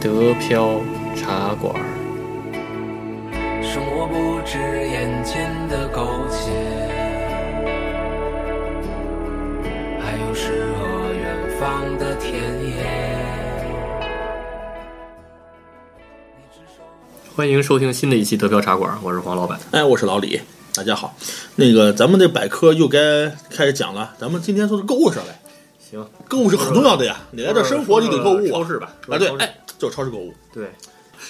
德飘茶馆。生活不止眼前的苟且，还有诗和远方的田野。欢迎收听新的一期德飘茶馆，我是黄老板。哎，我是老李，大家好。那个，咱们的百科又该开始讲了。咱们今天说的购物上来，行，购物是很重要的呀。你来这生活就得购物啊。超市吧？啊，对哎，就是超市购物。对，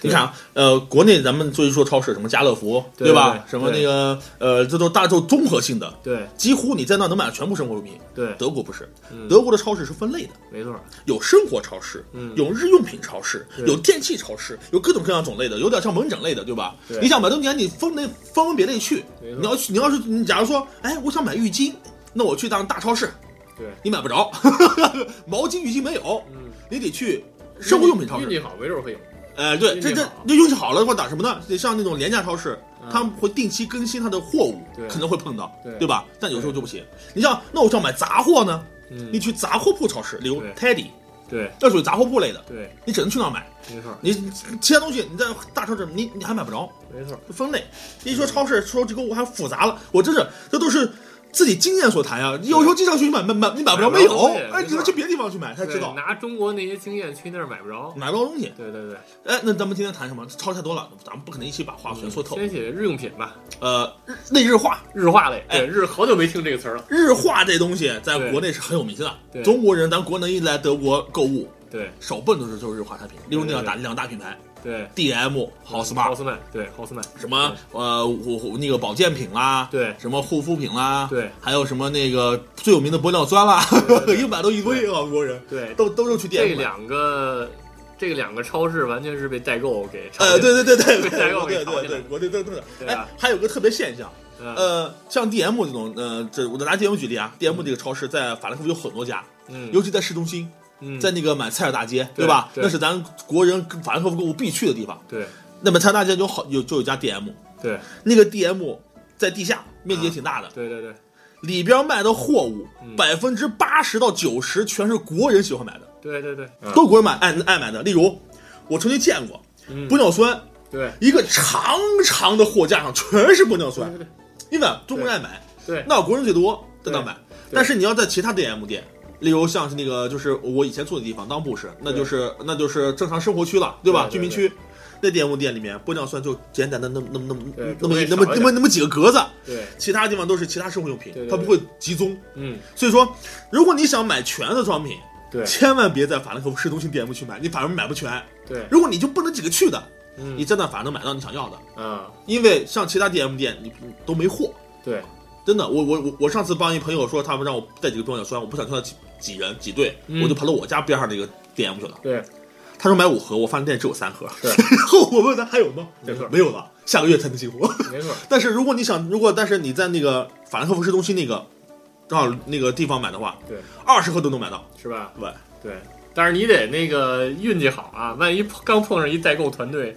你看啊，呃，国内咱们所以说超市，什么家乐福，对吧？什么那个，呃，这都大众综合性的，对。几乎你在那能买到全部生活用品。对，德国不是，嗯。德国的超市是分类的，没错，有生活超市，嗯。有日用品超市，有电器超市，有各种各样种类的，有点像门诊类的，对吧？对。你想买东西，你分类分门别类去你要去，你要是你假如说，哎，我想买浴巾，那我去当大超市，对，你买不着，毛巾、浴巾没有，嗯，你得去生活用品超市。运气好，没准会有。哎，对，这这运气好这运气好了的话，打什么呢？得像那种廉价超市，嗯他们会定期更新他的货物，可能会碰到，对对吧？但有时候就不行。你像，那我想买杂货呢，嗯你，去杂货铺超市，例如对 Teddy，对那属于杂货铺类的，对，你只能去那儿买。没错，你其他东西你在大超市你你还买不着，没错，分类。一说超市说这个我还复杂了，我真是这都是自己经验所谈啊。有时候经常去买买买，你买不着没有哎，没错只能去别的地方去买才知道对拿中国那些经验去那儿买不着。买不着东西。对对对，哎，那咱们今天谈什么？超太多了，咱们不可能一起把话全说透。先写日用品吧，呃，日内日化，日化类。哎对，日好久没听这个词儿了。日化这东西在国内是很有名的。对中国人，咱国内一来德国购物，对手笨都是就是日化产品，例如那两大对两大品牌对，，DM、豪斯曼，豪斯曼，对豪斯曼，什么呃护护那个保健品啦，对。什么护肤品啦，对。还有什么那个最有名的玻尿酸啦，对 一买都一堆啊，国人对，都都是去店买。这两个这两个超市完全是被代购给呃，对对对对被代购给对对对，炒起来国内都都是。哎，还有个特别现象，嗯。呃，像 DM 这种，呃，这我拿 DM 举例啊，DM 这个超市在法兰克福有很多家，嗯，尤其在市中心，嗯在那个买菜尔大街，对吧？那是咱国人法兰克福购物必去的地方。对。那么菜尔大街有好有就有家 DM，对。那个 DM 在地下，面积也挺大的，对对对，里边卖的货物嗯。百分之八十到九十全是国人喜欢买的，对对对，都是国人买爱爱买的。例如，我曾经见过嗯。玻尿酸，对。一个长长的货架上全是玻尿酸。对，因为中国人爱买，对。那国人最多在那买。但是你要在其他 DM 店，例如像是那个就是我以前住的地方当布什，那就是那就是正常生活区了，对吧？对对居民区。那 DM 店里面玻尿酸就简单的那么那么那么那么那么那么那么几个格子，对，其他地方都是其他生活用品对，它不会集中。嗯所以说，如果你想买全的装品，对千万别在法兰克福市中心 DM 去买，你反而买不全。对，如果你就不能几个去的，嗯你真的反而能买到你想要的，嗯因为像其他 DM 店你都没货。对真的，我我我我上次帮一朋友说，他们让我带几个玻尿酸，我不想跟他挤挤人几队，嗯我就跑到我家边上那个 DM 去了。对他说买五盒，我发现店只有三盒。是 然后我问他还有吗？没错没有了，下个月才能进货。没错，但是如果你想，如果但是你在那个法兰克福市中心那个正好那个地方买的话，对，二十盒都能买到。是吧？对，对，但是你得那个运气好啊，万一刚碰上一代购团队，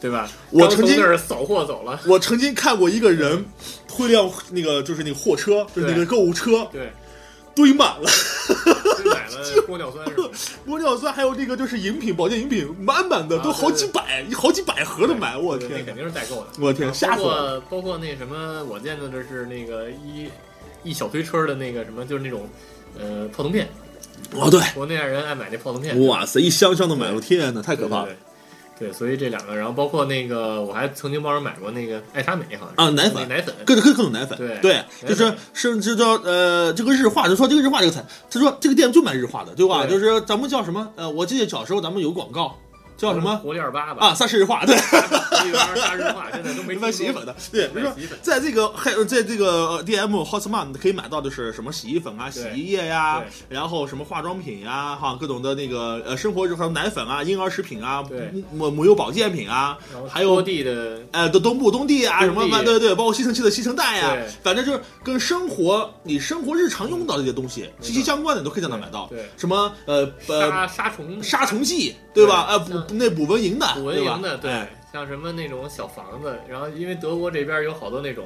对吧？我曾经从那儿扫货走了，我曾经看过一个人推辆那个就是那个货车，就是那个购物车对，堆满了真买了玻尿酸是吧？玻尿酸，还有那个就是饮品、保健饮品，满满的，啊都好几百、好几百盒的买。我天那肯！定是代购的。我天，吓包死包括那什么，我见到的是那个一一小推车的那个什么，就是那种呃泡腾片，哦，对，国内人爱买那泡腾片，哇塞，一箱箱的买，我天哪，太可怕了对对对对，所以这两个，然后包括那个，我还曾经帮人买过那个爱莎美，好像是啊！奶粉，奶粉，各种各各种奶粉，对对，就是奶粉是就叫呃这个日化，就说这个日化这个菜，他说这个店就卖日化的，对吧？对就是咱们叫什么？呃，我记得小时候咱们有广告叫什么活力二八吧？啊？萨氏日化，对，活力二八日化，现在都没卖洗衣粉的，对，比如说在这个还有在这个呃 DM Hotmart 可以买到的是什么洗衣粉啊、洗衣液呀对，然后什么化妆品呀，哈，各种的那个呃生活日常奶粉啊、婴儿食品啊对、母母幼保健品啊，还有多地的哎，的东部、东地啊，什么对对，包括吸尘器的吸尘袋呀对，反正就是跟生活你生活日常用到的这些东西息息相关的，你都可以在那买到。对对什么呃呃杀杀虫杀虫剂，对吧？对呃，补那补蚊蝇的，捕蚊蝇的，对哎，像什么那种小房子，然后因为德国这边有好多那种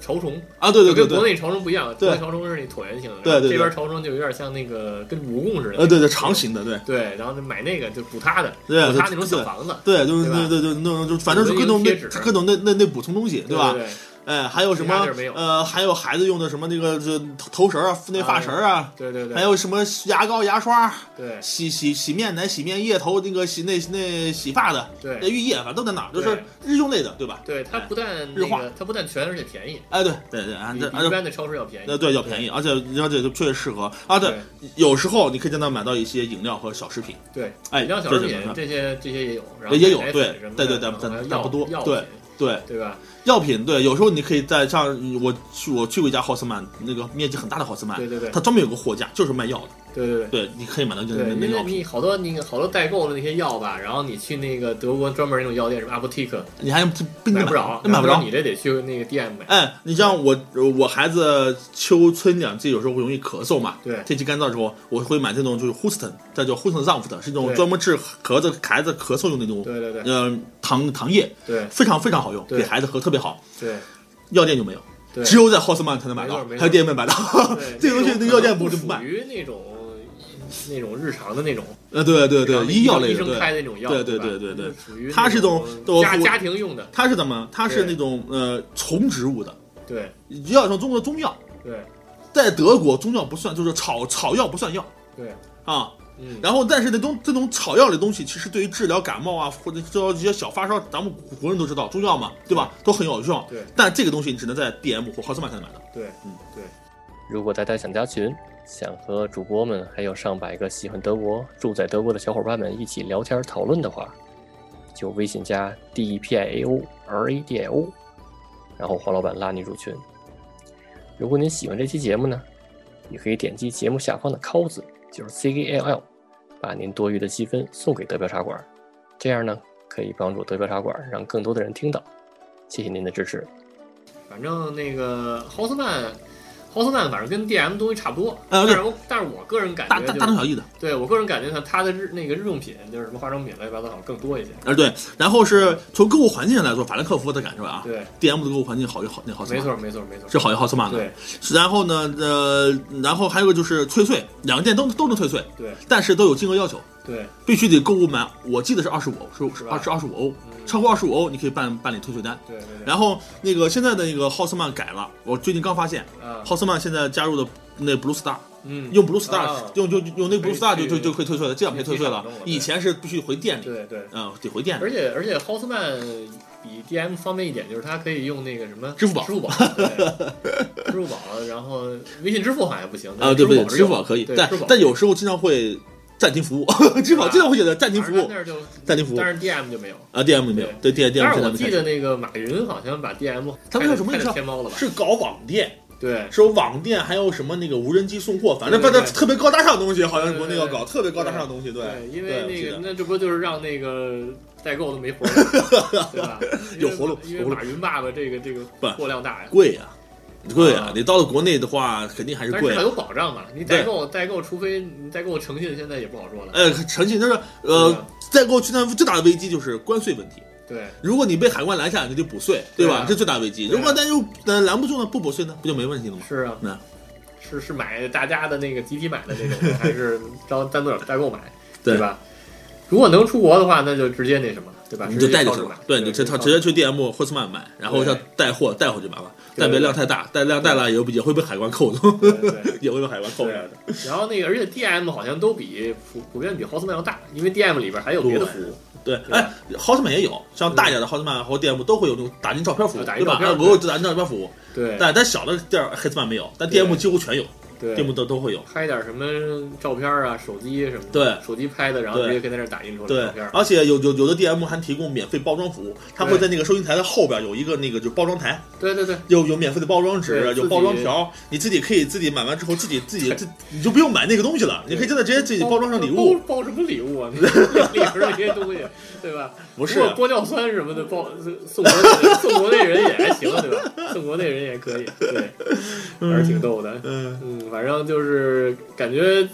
潮虫，啊，对对对对，就跟国内潮虫不一样，对。国内潮虫是那椭圆形的，对对对。这边潮虫就有点像那个跟蜈蚣似的，呃，对对，长形的，对。对，然后就买那个就补它的，对补它那种小房子，对，就是对吧？对对对，那种就反正是各种那各种那那那补充东西，吧？对对？哎，还有什么呃，还有孩子用的什么那个这头头绳啊、那发绳啊，对对对，还有什么牙膏、牙刷、对。洗洗洗面奶、洗面液、头那个洗那那洗发的对。那浴液，反正都在那儿，就是日用类的，对吧？对，它不但日化。它不但全，而且便宜，哎，对对对，啊这一般的超市要便宜。呃对要便宜，而且而且确实适合。啊。对，对。有时候你可以在那买到一些饮料和小食品，对，哎，饮料小食品这些这些也有，然后也有对对对对但但但不多对。品对对吧？药品，对，有时候你可以在像我去我去过一家浩斯曼，那个面积很大的浩斯曼，对对对它专门有个货架，就是卖药的，对对对。对，你可以买到那对，因为那那药品，你好多那个好多代购的那些药吧，然后你去那个德国专门那种药店，什么 apotek，你还买不着，买不着你。这得去那个 DM 买。哎，你像我我孩子秋春两季有时候会容易咳嗽嘛，对天气干燥的时候，我会买这种就是 Houston，这叫 Houston Zunft，是一种专门治咳子孩子咳嗽用的那种对对对呃糖糖液，对。非常非常好用，对。给孩子喝特别好。对。药店就没有，对，只有在浩斯曼才能买到还有店面买到。这个东西那药店不不属是不卖。于那种那种日常的那种，呃，对对对，医药类的，医生对。开的那种药，对对对对对属于它是种家家庭用的，它是怎么？它是那种呃虫植物的，对。有点像中国的中药，对。在德国中药不算，就是草草药不算药。对，啊。嗯，然后，但是那种这种草药类的东西，其实对于治疗感冒啊，或者治疗一些小发烧，咱们国人都知道，中药嘛，对吧？都很有效。对但这个东西你只能在 DM 或豪斯曼才能买到。对，嗯对，如果大家想加群，想和主播们还有上百个喜欢德国、住在德国的小伙伴们一起聊天讨论的话，就微信加 D E P I A O R A D I O，然后黄老板拉你入群。如果您喜欢这期节目呢，也可以点击节目下方的 “call” 字，就是 CGLL，把您多余的积分送给德标茶馆，这样呢可以帮助德标茶馆让更多的人听到。谢谢您的支持。反正那个豪斯曼。豪斯曼反正跟 DM 东西差不多，呃但是我但是我个人感大大觉就是大同小异的。对我个人感觉它它的日那个日用品就是什么化妆品乱七八糟好像更多一些。啊，对。然后是从购物环境上来说，法兰克福的感受啊对，，DM 的购物环境好于好那豪斯曼，没错没错没错。是好于豪斯曼的。对然后呢，呃，然后还有个就是退税，两个店都都能退税，对但是都有金额要求，对必须得购物满，我记得是二十五欧，是是吧二是二十五欧，嗯超过二十五欧你可以办办理退税单。对对对。然后那个现在的那个浩斯曼改了，我最近刚发现，啊浩斯曼现在加入的那 Blue Star，嗯用 Blue Star，、啊用就用那 Blue Star 就就就可以退税了，这样可以退税了。以前是必须回店里，对对。嗯、得回店里。而且而且豪斯曼比 DM 方便一点，就是它可以用那个什么支付宝支付宝，对 支付宝，然后微信支付好像不行啊，对不对？支付宝可以，但但有时候经常会暂停服务，支付宝经常会写的暂停服务暂停服务但是 DM 就没有。啊，DM 没有，对 DM 但 DM 是我记得那个马云好像把 DM 他们叫什么开你知道了天猫了吧？是搞网店，对是有网店，还有什么那个无人机送货，反正反正特别高大上的东西，好像国内要搞特别高大上的东西，对，因为那个那这不就是让那个代购都没活干，对吧？有活路因为马云爸爸这个这个货量大呀。贵呀，贵呀啊，你到了国内的话，肯定还是贵啊。但是它有保障嘛？你代购代购，除非你代购诚信，现在也不好说了。呃，诚信就是呃啊，代购去那最大的危机就是关税问题。对如果你被海关拦下，那就补税，对吧？对啊这最大危机。如果但又呃拦不住呢，不补税呢，不就没问题了吗？是啊那，是是买大家的那个集体买的这种，还是招单独代购买，对吧？如果能出国的话，那就直接那什么，对吧？你就带直接超市买，着去吧对，你就直直直接去 DM 霍斯曼买，然后对要带货带回去麻烦，对但别量太大，带量带了也会也会被海关扣的，对对对。也会被海关扣的。然后那个，而且 DM 好像都比普普遍比豪斯曼要大，因为 DM 里边还有别的服务。对，对哎，豪斯曼也有，像大一点的豪斯曼和 DM 都会有那种打印照片服务，对吧？啊打印照片啊我有打印照片服务，对但但小的店儿黑斯曼没有，但 DM 几乎全有对，，DM 都都会有。拍点什么照片啊、手机什么的，对手机拍的，然后直接可以在那打印出来对照片，。而且有有有的 DM 还提供免费包装服务，他会在那个收银台的后边有一个那个就包装台，对对对有有免费的包装纸，有包装条，你自己可以自己买完之后自己自己自你就不用买那个东西了，你可以真的直接自己包装上礼物。包包什么礼物啊？里边这些东西，对吧？不是玻尿酸什么的包送国内送国内人也还行，对吧？送国内人也可以，对，还是挺逗的。嗯，嗯，反正就是感觉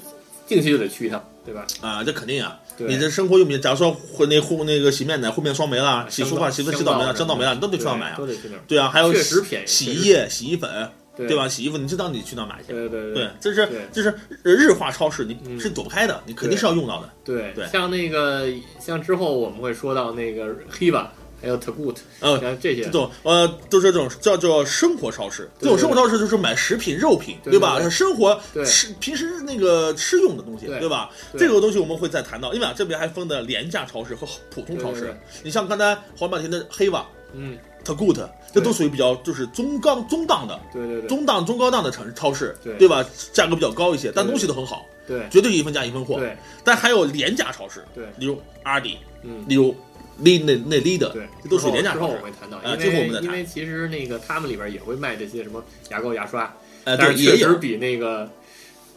定期就得去一趟，对对吧？啊，这肯定啊。你这生活用品，假如说会那护那个洗面奶、护面霜没了，洗漱化、洗香洗澡没了，香皂没了，你都得去那买啊对。都得去那。对啊，还有洗洗衣液、洗衣粉，对对吧？？洗衣服你知道你去哪儿买去？对对对，这是这是日化超市，你嗯是躲不开的，你肯定是要用到的。对对像那个像之后我们会说到那个 Hiva，还有 Tagut，呃，像这些这种呃，都是这种叫做生活超市。这种生活超市就是买食品、肉品，对对吧？对生活对吃平时那个吃用的东西，对对吧？对这个东西我们会再谈到，因为啊，这边还分的廉价超市和普通超市。你像刚才黄半天的黑瓦、嗯，Tagut，这都属于比较就是中高中档的。对对对中档、中高档的城市超市，对对吧？价格比较高一些，但东西都很好，对绝对一分价一分货。对但还有廉价超市，对，例如阿迪，嗯。例如利那那利的，对，这都属于廉价之后我会谈到，啊因为之后我们再谈因为其实那个他们里边也会卖这些什么牙膏、牙刷，呃，是确实比那个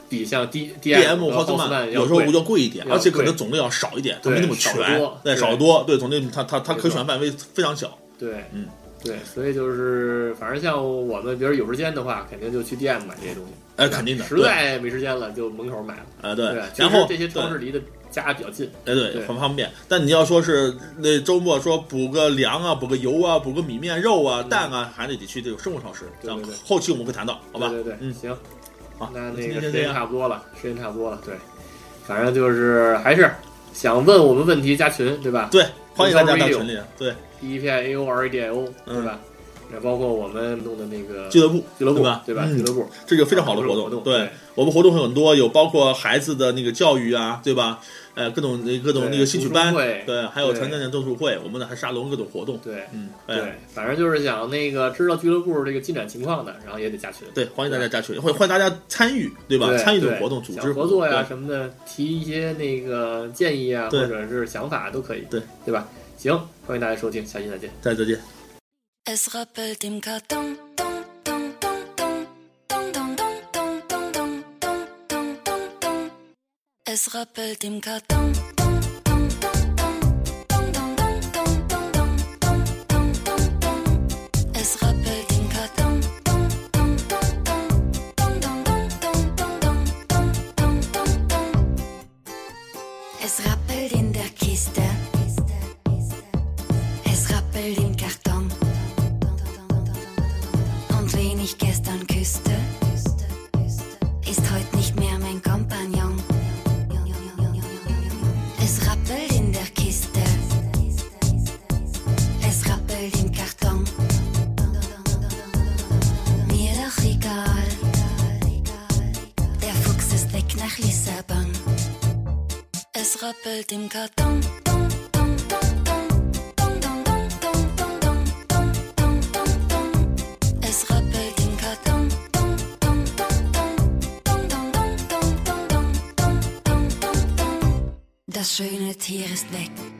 比像 D D M 和奥特曼有时候贵要贵一点，而且可能种类要少一点，它没那么全，对，少得多，对，种类它它它可选范围非常小，对，嗯，对，所以就是反正像我们，比如有时间的话，肯定就去 D M 买这些东西，哎，肯定的，实，在没时间了，就门口买了，啊对对，，然后这些超对市离的家比较近，哎，对，对很方便。但你要说是那周末说补个粮啊、补个油啊、补个米面肉啊、嗯蛋啊，还得得去这种生活超市。对对对后期我们会谈到，好吧？对对对，嗯，行，好，那今那个时间差不多了，时间差不多了，对，反正就是还是想问我们问题加群，对吧？对，欢迎大家到群里，对 E P I A O R A D I O，嗯对吧？也包括我们弄的那个俱乐部，俱乐部对吧？对吧？嗯俱乐部这个非常好的活动，对我们活动很多，有包括孩子的那个教育啊，对吧？呃，各种各种那个兴趣班对，还有对成年人读书会，我们呢还沙龙各种活动，对嗯，哎，对，反正就是想那个知道俱乐部这个进展情况的，然后也得加群，对，欢迎大家加群，欢欢迎大家参与，对吧？对参与这种活动，组织合作呀什么的，提一些那个建议啊，或者是想法都可以，对对吧？行，欢迎大家收听，下期再见。再再见。Es rappelt im Karton. Es rappelt im Karton. Nach Lissabon. Es rappelt im Karton. Es rappelt im Karton. Das schöne Tier ist weg.